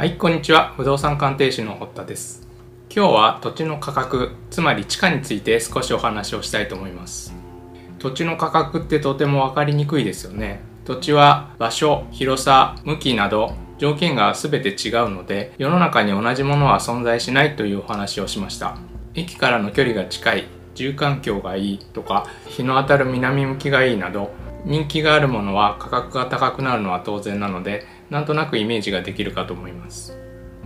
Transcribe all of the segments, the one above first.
はい、こんにちは。不動産鑑定士の堀田です。今日は土地の価格、つまり地価について少しお話をしたいと思います。土地の価格ってとても分かりにくいですよね。土地は場所、広さ、向きなど条件が全て違うので、世の中に同じものは存在しないというお話をしました。駅からの距離が近い、住環境がいいとか、日の当たる南向きがいいなど、人気があるものは価格が高くなるのは当然なので、なんとなくイメージができるかと思います。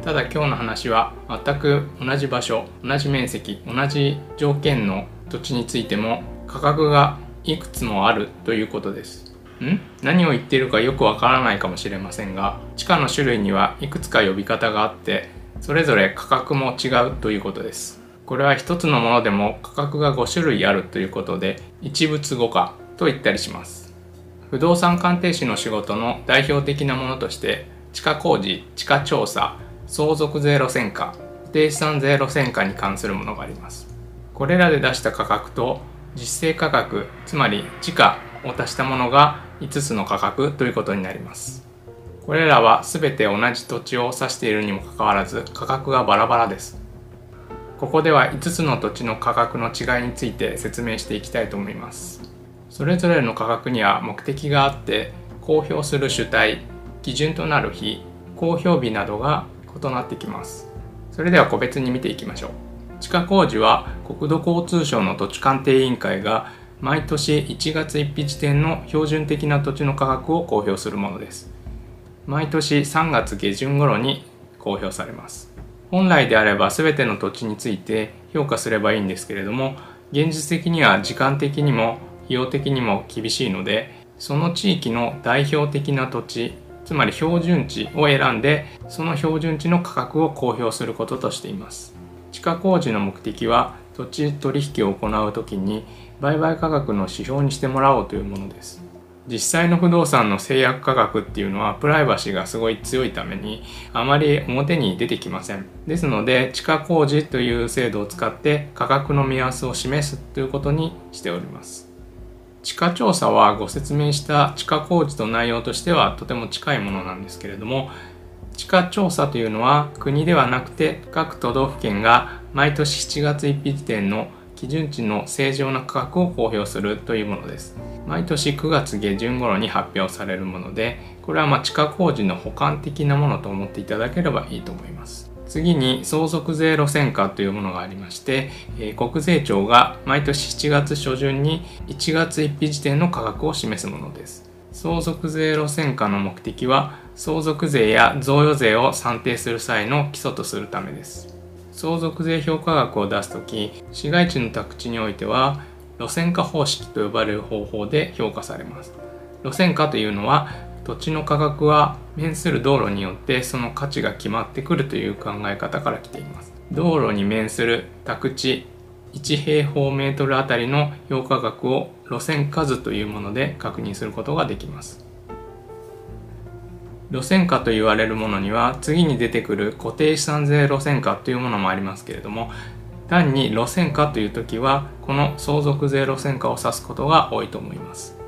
ただ今日の話は全く同じ場所同じ面積同じ条件の土地についても価格がいくつもあるということです。ん？何を言っているかよくわからないかもしれませんが地価の種類にはいくつか呼び方があってそれぞれ価格も違うということです。これは一つのものでも価格が5種類あるということで一物5価と言ったりします。不動産鑑定士の仕事の代表的なものとして地価工事地価調査相続税路線価固定資産税路線価に関するものがあります。これらで出した価格と実勢価格つまり時価を足したものが5つの価格ということになります。これらは全て同じ土地を指しているにもかかわらず価格がバラバラです。ここでは5つの土地の価格の違いについて説明していきたいと思います。それぞれの価格には目的があって公表する主体基準となる日公表日などが異なってきます。それでは個別に見ていきましょう。地下工事は国土交通省の土地鑑定委員会が毎年1月1日時点の標準的な土地の価格を公表するものです。毎年3月下旬頃に公表されます。本来であれば全ての土地について評価すればいいんですけれども現実的には時間的にも費用的にも厳しいのでその地域の代表的な土地つまり標準値を選んでその標準値の価格を公表することとしています。地下工事の目的は土地取引を行う時に売買価格の指標にしてもらおうというものです。実際の不動産の制約価格っていうのはプライバシーがすごい強いためにあまり表に出てきません。ですので地下工事という制度を使って価格の目安を示すということにしております。地価調査はご説明した地下工事と内容としてはとても近いものなんですけれども地価調査というのは国ではなくて各都道府県が毎年7月1日時点の基準値の正常な価格を公表するというものです。毎年9月下旬頃に発表されるものでこれはま地下工事の補完的なものと思っていただければいいと思います。次に相続税路線価というものがありまして、えー、国税庁が毎年7月初旬に1月1日時点の価格を示すものです。相続税路線価の目的は相続税や贈与税を算定する際の基礎とするためです。相続税評価額を出す時市街地の宅地においては路線価方式と呼ばれる方法で評価されます。路線価というのは土地の価格は面する道路によってその価値が決まってくるという考え方から来ています。道路に面する宅地1平方メートルあたりの評価額を路線数というもので確認することができます。路線価と言われるものには次に出てくる固定資産税路線価というものもありますけれども単に路線価という時はこの相続税路線価を指すことが多いと思います。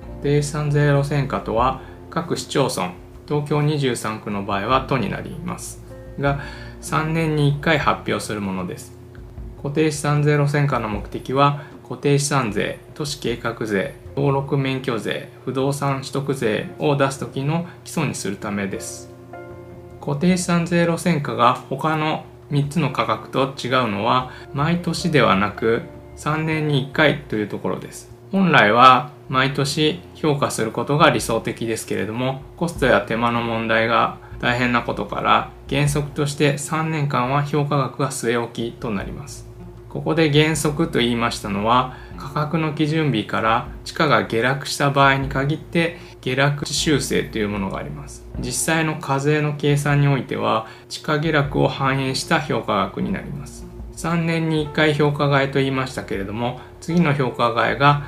固定資産税路線価とは各市町村東京23区の場合は都になります。が3年に1回発表するものです。固定資産税路線価の目的は固定資産税都市計画税登録免許税不動産取得税を出す時の基礎にするためです。固定資産税路線価が他の3つの価格と違うのは毎年ではなく3年に1回というところです。本来は毎年評価することが理想的ですけれどもコストや手間の問題が大変なことから原則として3年間は評価額が据え置きとなります。ここで原則と言いましたのは価格の基準日から地価が下落した場合に限って下落修正というものがあります。実際の課税の計算においては地価下落を反映した評価額になります。3年に1回評価外と言いましたけれども次の評価外が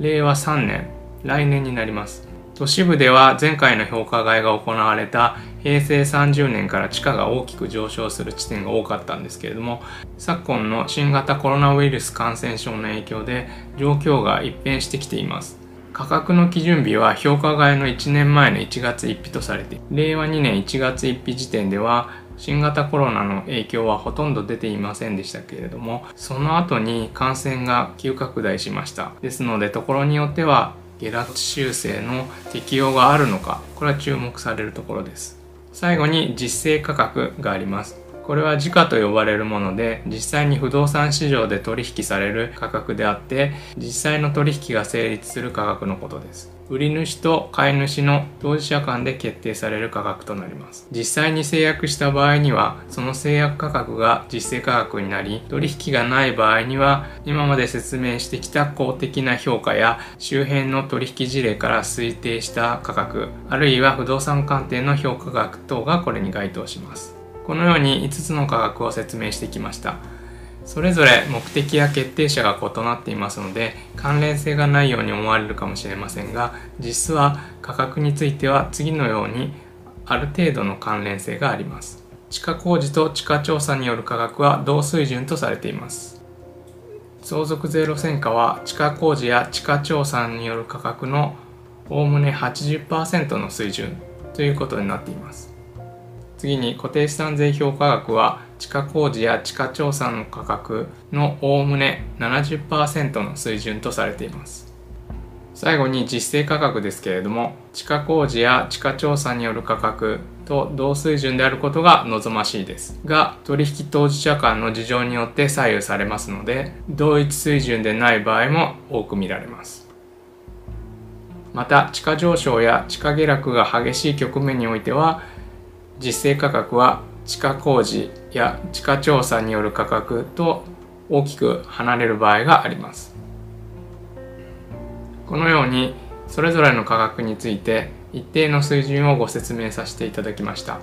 令和3年来年になります。都市部では前回の評価外が行われた平成30年から地価が大きく上昇する地点が多かったんですけれども昨今の新型コロナウイルス感染症の影響で状況が一変してきています。価格の基準日は評価外の1年前の1月1日とされて令和2年1月1日時点では新型コロナの影響はほとんど出ていませんでしたけれどもその後に感染が急拡大しました。ですのでところによっては下落修正の適用があるのかこれは注目されるところです。最後に実勢価格があります。これは時価と呼ばれるもので実際に不動産市場で取引される価格であって実際の取引が成立する価格のことです。売り主と買い主の当事者間で決定される価格となります。実際に制約した場合にはその制約価格が実勢価格になり取引がない場合には今まで説明してきた公的な評価や周辺の取引事例から推定した価格あるいは不動産鑑定の評価額等がこれに該当します。このように5つの価格を説明してきました。それぞれ目的や決定者が異なっていますので関連性がないように思われるかもしれませんが実は価格については次のようにある程度の関連性があります。地下工事と地下調査による価格は同水準とされています。相続税路線価は地下工事や地下調査による価格のおおむね80%の水準ということになっています。次に固定資産税評価額は地下工事や地下調査の価格のおおむね70%の水準とされています。最後に実勢価格ですけれども地下工事や地下調査による価格と同水準であることが望ましいです。が取引当事者間の事情によって左右されますので同一水準でない場合も多く見られます。また地価上昇や地価下落が激しい局面においては実勢価格は地下工事や地下調査による価格と大きく離れる場合があります。このようにそれぞれの価格について一定の水準をご説明させていただきました。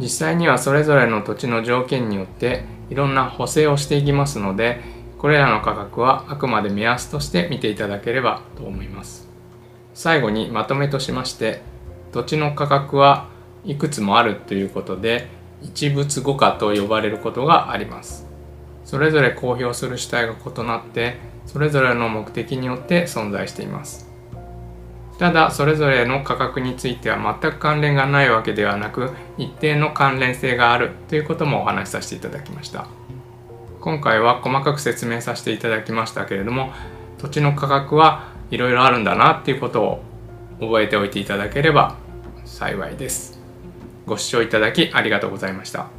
実際にはそれぞれの土地の条件によっていろんな補正をしていきますのでこれらの価格はあくまで目安として見ていただければと思います。最後にまとめとしまして土地の価格はいくつもあるということで一物五価と呼ばれることがあります。それぞれ公表する主体が異なってそれぞれの目的によって存在しています。ただそれぞれの価格については全く関連がないわけではなく一定の関連性があるということもお話しさせていただきました。今回は細かく説明させていただきましたけれども土地の価格はいろいろあるんだなっていうことを覚えておいていただければ幸いです。ご視聴いただきありがとうございました。